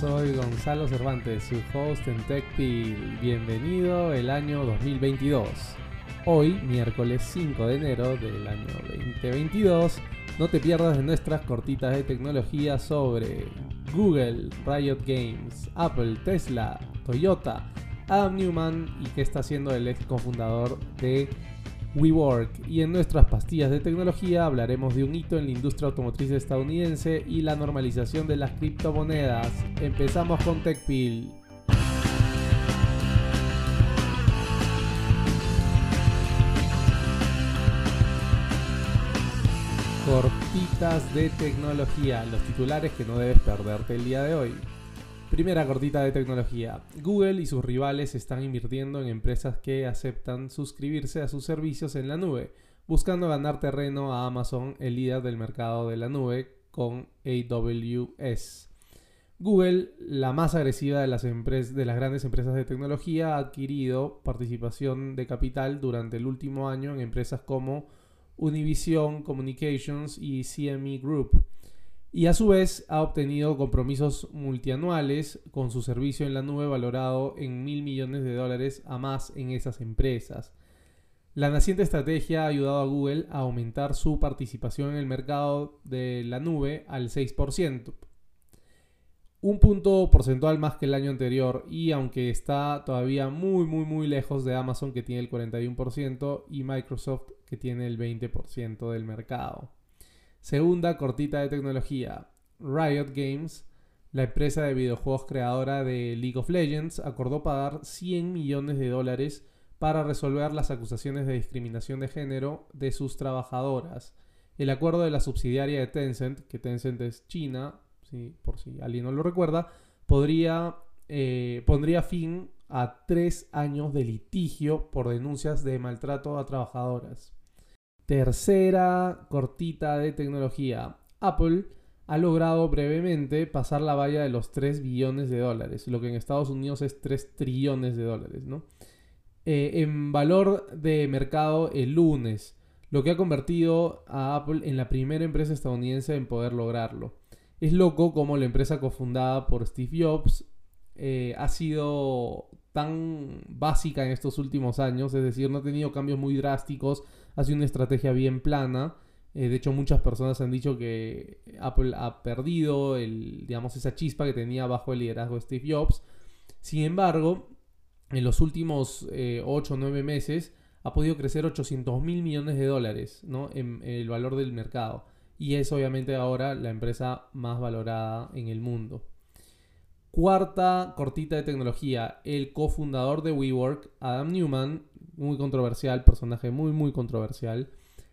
soy Gonzalo Cervantes, su host en TechPil. Bienvenido el año 2022. Hoy, miércoles 5 de enero del año 2022, no te pierdas de nuestras cortitas de tecnología sobre Google, Riot Games, Apple, Tesla, Toyota, Adam Newman y qué está haciendo el ex cofundador de WeWork. Y en nuestras pastillas de tecnología hablaremos de un hito en la industria automotriz estadounidense y la normalización de las criptomonedas. Empezamos con TechPil. Cortitas de tecnología, los titulares que no debes perderte el día de hoy. Primera cortita de tecnología. Google y sus rivales están invirtiendo en empresas que aceptan suscribirse a sus servicios en la nube, buscando ganar terreno a Amazon, el líder del mercado de la nube, con AWS. Google, la más agresiva de las, de las grandes empresas de tecnología, ha adquirido participación de capital durante el último año en empresas como Univision Communications y CME Group y a su vez ha obtenido compromisos multianuales con su servicio en la nube valorado en mil millones de dólares a más en esas empresas. La naciente estrategia ha ayudado a Google a aumentar su participación en el mercado de la nube al 6%, un punto porcentual más que el año anterior y aunque está todavía muy muy muy lejos de Amazon que tiene el 41% y Microsoft que tiene el 20% del mercado. Segunda cortita de tecnología. Riot Games, la empresa de videojuegos creadora de League of Legends, acordó pagar 100 millones de dólares para resolver las acusaciones de discriminación de género de sus trabajadoras. El acuerdo de la subsidiaria de Tencent, que Tencent es China, por si alguien no lo recuerda, podría, eh, pondría fin a tres años de litigio por denuncias de maltrato a trabajadoras. Tercera cortita de tecnología. Apple ha logrado brevemente pasar la valla de los 3 billones de dólares, lo que en Estados Unidos es 3 trillones de dólares, ¿no? Eh, en valor de mercado el lunes, lo que ha convertido a Apple en la primera empresa estadounidense en poder lograrlo. Es loco como la empresa cofundada por Steve Jobs eh, ha sido tan básica en estos últimos años, es decir, no ha tenido cambios muy drásticos ha sido una estrategia bien plana. Eh, de hecho, muchas personas han dicho que Apple ha perdido el, digamos, esa chispa que tenía bajo el liderazgo de Steve Jobs. Sin embargo, en los últimos 8 eh, o 9 meses ha podido crecer 800 mil millones de dólares ¿no? en, el valor del mercado. Y es obviamente ahora la empresa más valorada en el mundo. Cuarta cortita de tecnología. El cofundador de WeWork, Adam Newman, muy controversial, personaje muy, muy controversial,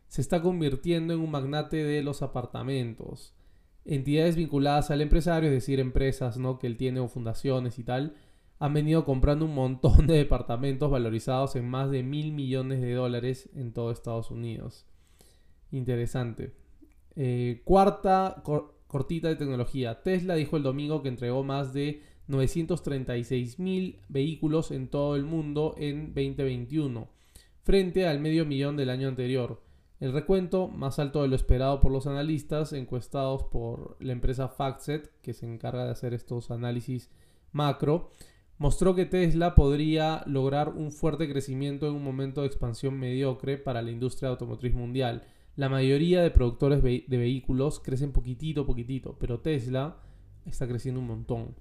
se está convirtiendo en un magnate de los apartamentos. Entidades vinculadas al empresario, es decir, empresas ¿no? que él tiene o fundaciones y tal, han venido comprando un montón de departamentos valorizados en más de mil millones de dólares en todo Estados Unidos. Interesante. Eh, cuarta cortita de tecnología. Tesla dijo el domingo que entregó más de 936 mil vehículos en todo el mundo en 2021, frente al medio millón del año anterior. El recuento, más alto de lo esperado por los analistas encuestados por la empresa FactSet, que se encarga de hacer estos análisis macro, mostró que Tesla podría lograr un fuerte crecimiento en un momento de expansión mediocre para la industria automotriz mundial. La mayoría de productores de vehículos crecen poquitito, poquitito, pero Tesla está creciendo un montón.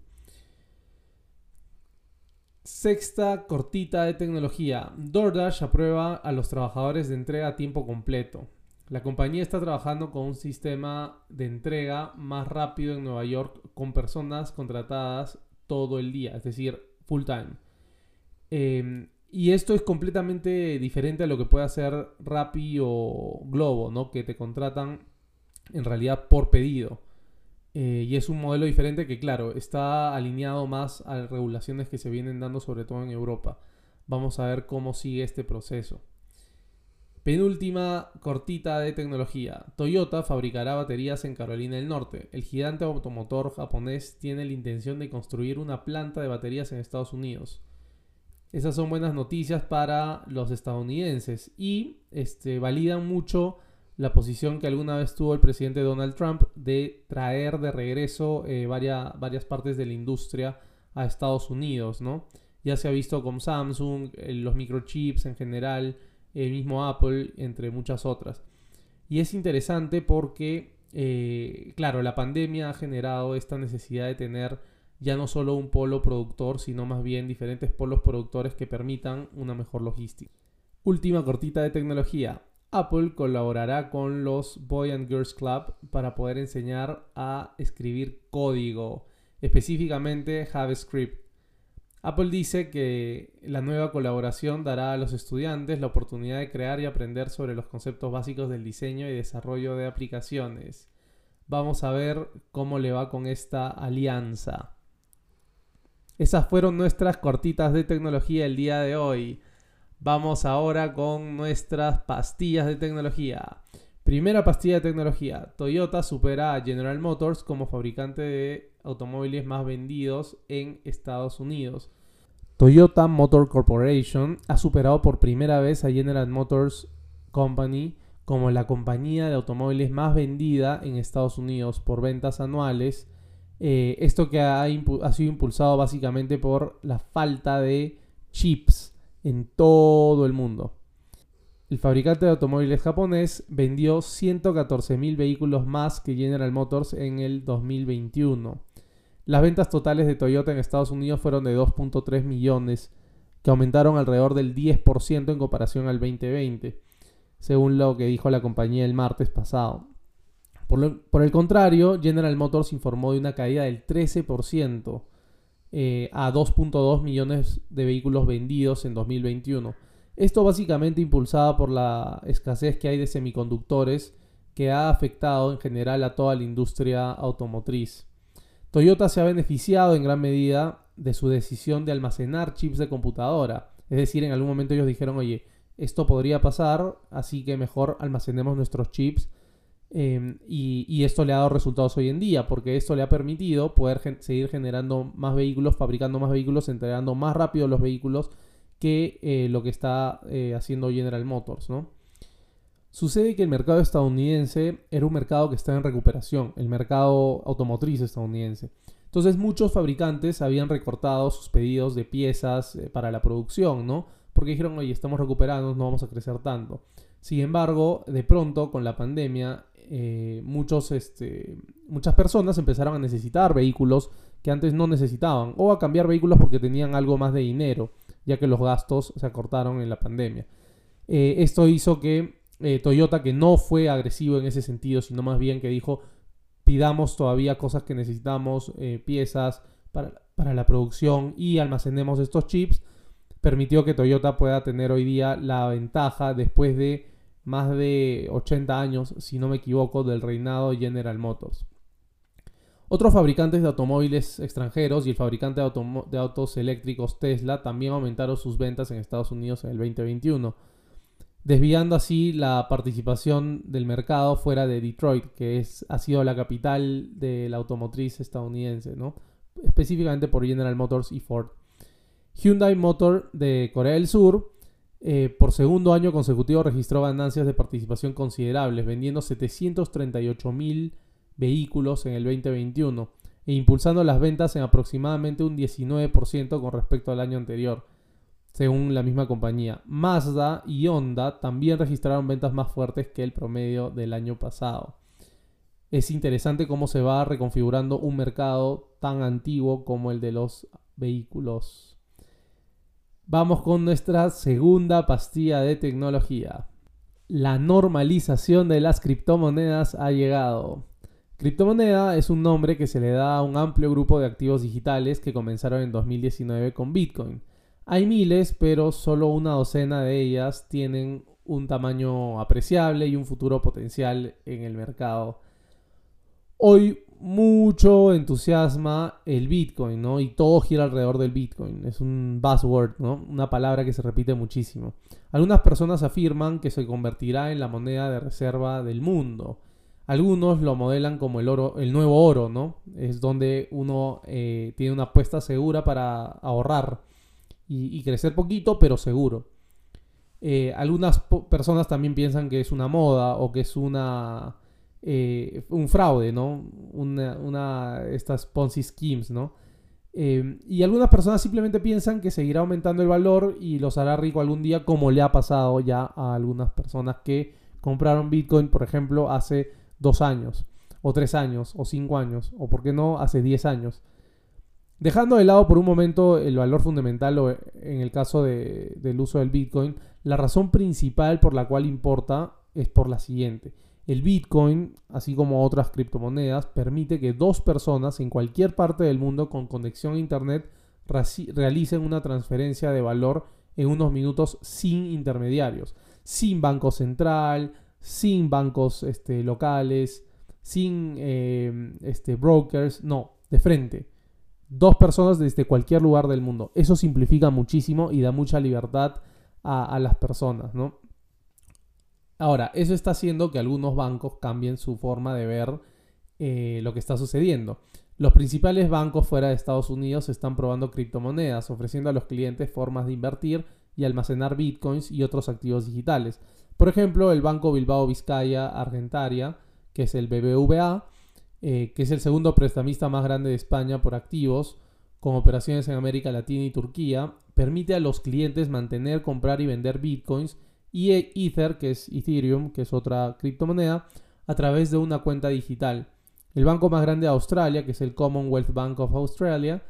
Sexta cortita de tecnología. DoorDash aprueba a los trabajadores de entrega a tiempo completo. La compañía está trabajando con un sistema de entrega más rápido en Nueva York con personas contratadas todo el día, es decir, full time. Em, y esto es completamente diferente a lo que puede hacer Rappi o Globo, ¿no? Que te contratan en realidad por pedido. Eh, y es un modelo diferente que, claro, está alineado más a regulaciones que se vienen dando sobre todo en Europa. Vamos a ver cómo sigue este proceso. Penúltima cortita de tecnología. Toyota fabricará baterías en Carolina del Norte. El gigante automotor japonés tiene la intención de construir una planta de baterías en Estados Unidos. Esas son buenas noticias para los estadounidenses y este, validan mucho la posición que alguna vez tuvo el presidente Donald Trump de traer de regreso eh, varias, partes de la industria a Estados Unidos, ¿no? Ya se ha visto con Samsung, eh, los microchips en general, el mismo Apple, entre muchas otras. Y es interesante porque, eh, claro, la pandemia ha generado esta necesidad de tener ya no solo un polo productor, sino más bien diferentes polos productores que permitan una mejor logística. Última cortita de tecnología. Apple colaborará con los Boy and Girls Club para poder enseñar a escribir código, específicamente JavaScript. Apple dice que la nueva colaboración dará a los estudiantes la oportunidad de crear y aprender sobre los conceptos básicos del diseño y desarrollo de aplicaciones. Vamos a ver cómo le va con esta alianza. Esas fueron nuestras cortitas de tecnología el día de hoy. Vamos ahora con nuestras pastillas de tecnología. Primera pastilla de tecnología. Toyota supera a General Motors como fabricante de automóviles más vendidos en Estados Unidos. Toyota Motor Corporation ha superado por primera vez a General Motors Company como la compañía de automóviles más vendida en Estados Unidos por ventas anuales. Eh, esto que ha, ha sido impulsado básicamente por la falta de chips en todo el mundo. El fabricante de automóviles japonés vendió 114.000 vehículos más que General Motors en el 2021. Las ventas totales de Toyota en Estados Unidos fueron de 2.3 millones, que aumentaron alrededor del 10% en comparación al 2020, según lo que dijo la compañía el martes pasado. Por, el contrario, General Motors informó de una caída del 13% eh, a 2.2 millones de vehículos vendidos en 2021 esto básicamente impulsado por la escasez que hay de semiconductores que ha afectado en general a toda la industria automotriz. Toyota se ha beneficiado en gran medida de su decisión de almacenar chips de computadora. Es decir, en algún momento ellos dijeron, oye, esto podría pasar, así que mejor almacenemos nuestros chips. Em, y, esto le ha dado resultados hoy en día, porque esto le ha permitido poder seguir generando más vehículos, fabricando más vehículos, entregando más rápido los vehículos que eh, lo que está eh, haciendo General Motors, ¿no? Sucede que el mercado estadounidense era un mercado que estaba en recuperación, el mercado automotriz estadounidense. Entonces muchos fabricantes habían recortado sus pedidos de piezas eh, para la producción, ¿no? Porque dijeron, oye, estamos recuperando, no vamos a crecer tanto. Sin embargo, de pronto, con la pandemia, muchos, este, muchas personas empezaron a necesitar vehículos que antes no necesitaban, o a cambiar vehículos porque tenían algo más de dinero ya que los gastos se acortaron en la pandemia. Eh, esto hizo que eh, Toyota, que no fue agresivo en ese sentido, sino más bien que dijo, pidamos todavía cosas que necesitamos, eh, piezas para, para, la producción y almacenemos estos chips, permitió que Toyota pueda tener hoy día la ventaja después de más de 80 años, si no me equivoco, del reinado General Motors. Otros fabricantes de automóviles extranjeros y el fabricante de, autos eléctricos Tesla también aumentaron sus ventas en Estados Unidos en el 2021, desviando así la participación del mercado fuera de Detroit, que es, ha sido la capital de la automotriz estadounidense, ¿no? específicamente por General Motors y Ford. Hyundai Motor de Corea del Sur eh, por segundo año consecutivo registró ganancias de participación considerables, vendiendo 738 mil vehículos en el 2021 e impulsando las ventas en aproximadamente un 19% con respecto al año anterior, según la misma compañía. Mazda y Honda también registraron ventas más fuertes que el promedio del año pasado. Es interesante cómo se va reconfigurando un mercado tan antiguo como el de los vehículos. Vamos con nuestra segunda pastilla de tecnología. La normalización de las criptomonedas ha llegado. Criptomoneda es un nombre que se le da a un amplio grupo de activos digitales que comenzaron en 2019 con Bitcoin. Hay miles, pero solo una docena de ellas tienen un tamaño apreciable y un futuro potencial en el mercado. Hoy mucho entusiasma el Bitcoin, ¿no? Y todo gira alrededor del Bitcoin. Es un buzzword, ¿no? Una palabra que se repite muchísimo. Algunas personas afirman que se convertirá en la moneda de reserva del mundo. Algunos lo modelan como el oro, el nuevo oro, ¿no? Es donde uno eh, tiene una apuesta segura para ahorrar y, crecer poquito, pero seguro. Eh, algunas personas también piensan que es una moda o que es una eh, un fraude, ¿no? Una, una estas Ponzi schemes, ¿no? Eh, y algunas personas simplemente piensan que seguirá aumentando el valor y los hará rico algún día, como le ha pasado ya a algunas personas que compraron Bitcoin, por ejemplo, hace dos años, o tres años, o cinco años, o por qué no, hace diez años. Dejando de lado por un momento el valor fundamental o en el caso del uso del Bitcoin, la razón principal por la cual importa es por la siguiente. El Bitcoin, así como otras criptomonedas, permite que dos personas en cualquier parte del mundo con conexión a Internet realicen una transferencia de valor en unos minutos sin intermediarios, sin banco central, sin bancos este, locales, sin eh, este, brokers, no, de frente. Dos personas desde cualquier lugar del mundo. Eso simplifica muchísimo y da mucha libertad a, a las personas, ¿no? Ahora, eso está haciendo que algunos bancos cambien su forma de ver eh, lo que está sucediendo. Los principales bancos fuera de Estados Unidos están probando criptomonedas, ofreciendo a los clientes formas de invertir y almacenar bitcoins y otros activos digitales. Por ejemplo, el Banco Bilbao Vizcaya Argentaria, que es el BBVA, eh, que es el segundo prestamista más grande de España por activos, con operaciones en América Latina y Turquía, permite a los clientes mantener, comprar y vender bitcoins y Ether, que es Ethereum, que es otra criptomoneda, a través de una cuenta digital. El banco más grande de Australia, que es el Commonwealth Bank of Australia,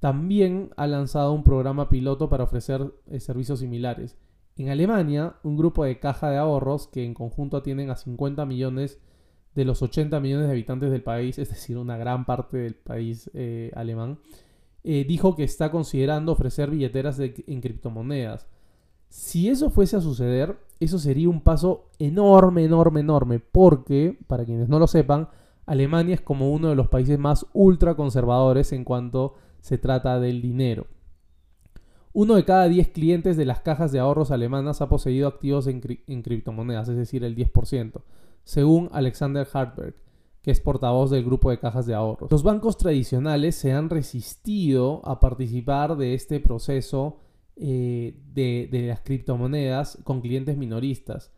también ha lanzado un programa piloto para ofrecer eh, servicios similares. En Alemania, un grupo de caja de ahorros que en conjunto atienden a 50 millones de los 80 millones de habitantes del país, es decir, una gran parte del país eh, alemán, eh, dijo que está considerando ofrecer billeteras en criptomonedas. Si eso fuese a suceder, eso sería un paso enorme, enorme, enorme, porque, para quienes no lo sepan, Alemania es como uno de los países más ultraconservadores en cuanto se trata del dinero. Uno de cada 10 clientes de las cajas de ahorros alemanas ha poseído activos en, en criptomonedas, es decir, el 10%, según Alexander Hartberg, que es portavoz del grupo de cajas de ahorros. Los bancos tradicionales se han resistido a participar de este proceso eh, de, las criptomonedas con clientes minoristas.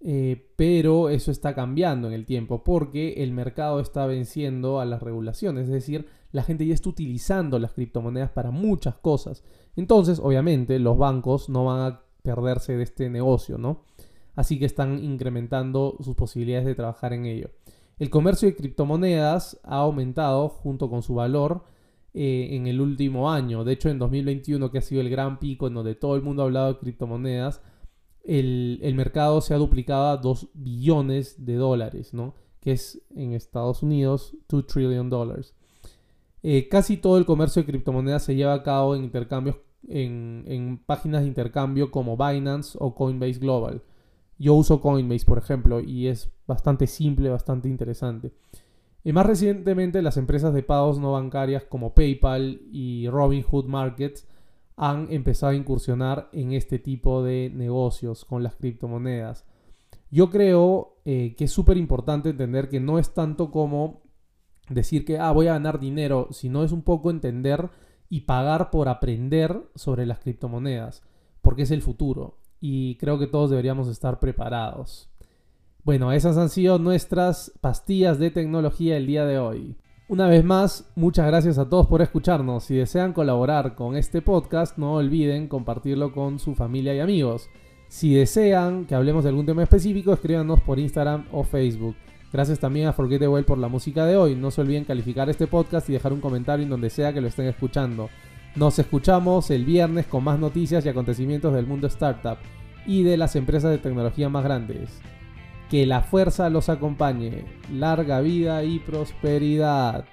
Eh, pero eso está cambiando en el tiempo porque el mercado está venciendo a las regulaciones, es decir, la gente ya está utilizando las criptomonedas para muchas cosas. Entonces, obviamente, los bancos no van a perderse de este negocio, ¿no? Así que están incrementando sus posibilidades de trabajar en ello. El comercio de criptomonedas ha aumentado junto con su valor eh, en el último año. De hecho, en 2021, que ha sido el gran pico en donde todo el mundo ha hablado de criptomonedas, el, mercado se ha duplicado a 2 billones de dólares, ¿no? que es en Estados Unidos 2 trillion dólares. Eh, casi todo el comercio de criptomonedas se lleva a cabo en intercambios en, en, páginas de intercambio como Binance o Coinbase Global. Yo uso Coinbase, por ejemplo, y es bastante simple, bastante interesante. Y más recientemente las empresas de pagos no bancarias como PayPal y Robinhood Markets han empezado a incursionar en este tipo de negocios con las criptomonedas. Yo creo eh, que es súper importante entender que no es tanto como decir que ah, voy a ganar dinero, sino es un poco entender y pagar por aprender sobre las criptomonedas, porque es el futuro y creo que todos deberíamos estar preparados. Bueno, esas han sido nuestras pastillas de tecnología el día de hoy. Una vez más, muchas gracias a todos por escucharnos. Si desean colaborar con este podcast, no olviden compartirlo con su familia y amigos. Si desean que hablemos de algún tema específico, escríbanos por Instagram o Facebook. Gracias también a Forget por la música de hoy. No se olviden calificar este podcast y dejar un comentario en donde sea que lo estén escuchando. Nos escuchamos el viernes con más noticias y acontecimientos del mundo startup y de las empresas de tecnología más grandes. Que la fuerza los acompañe. Larga vida y prosperidad.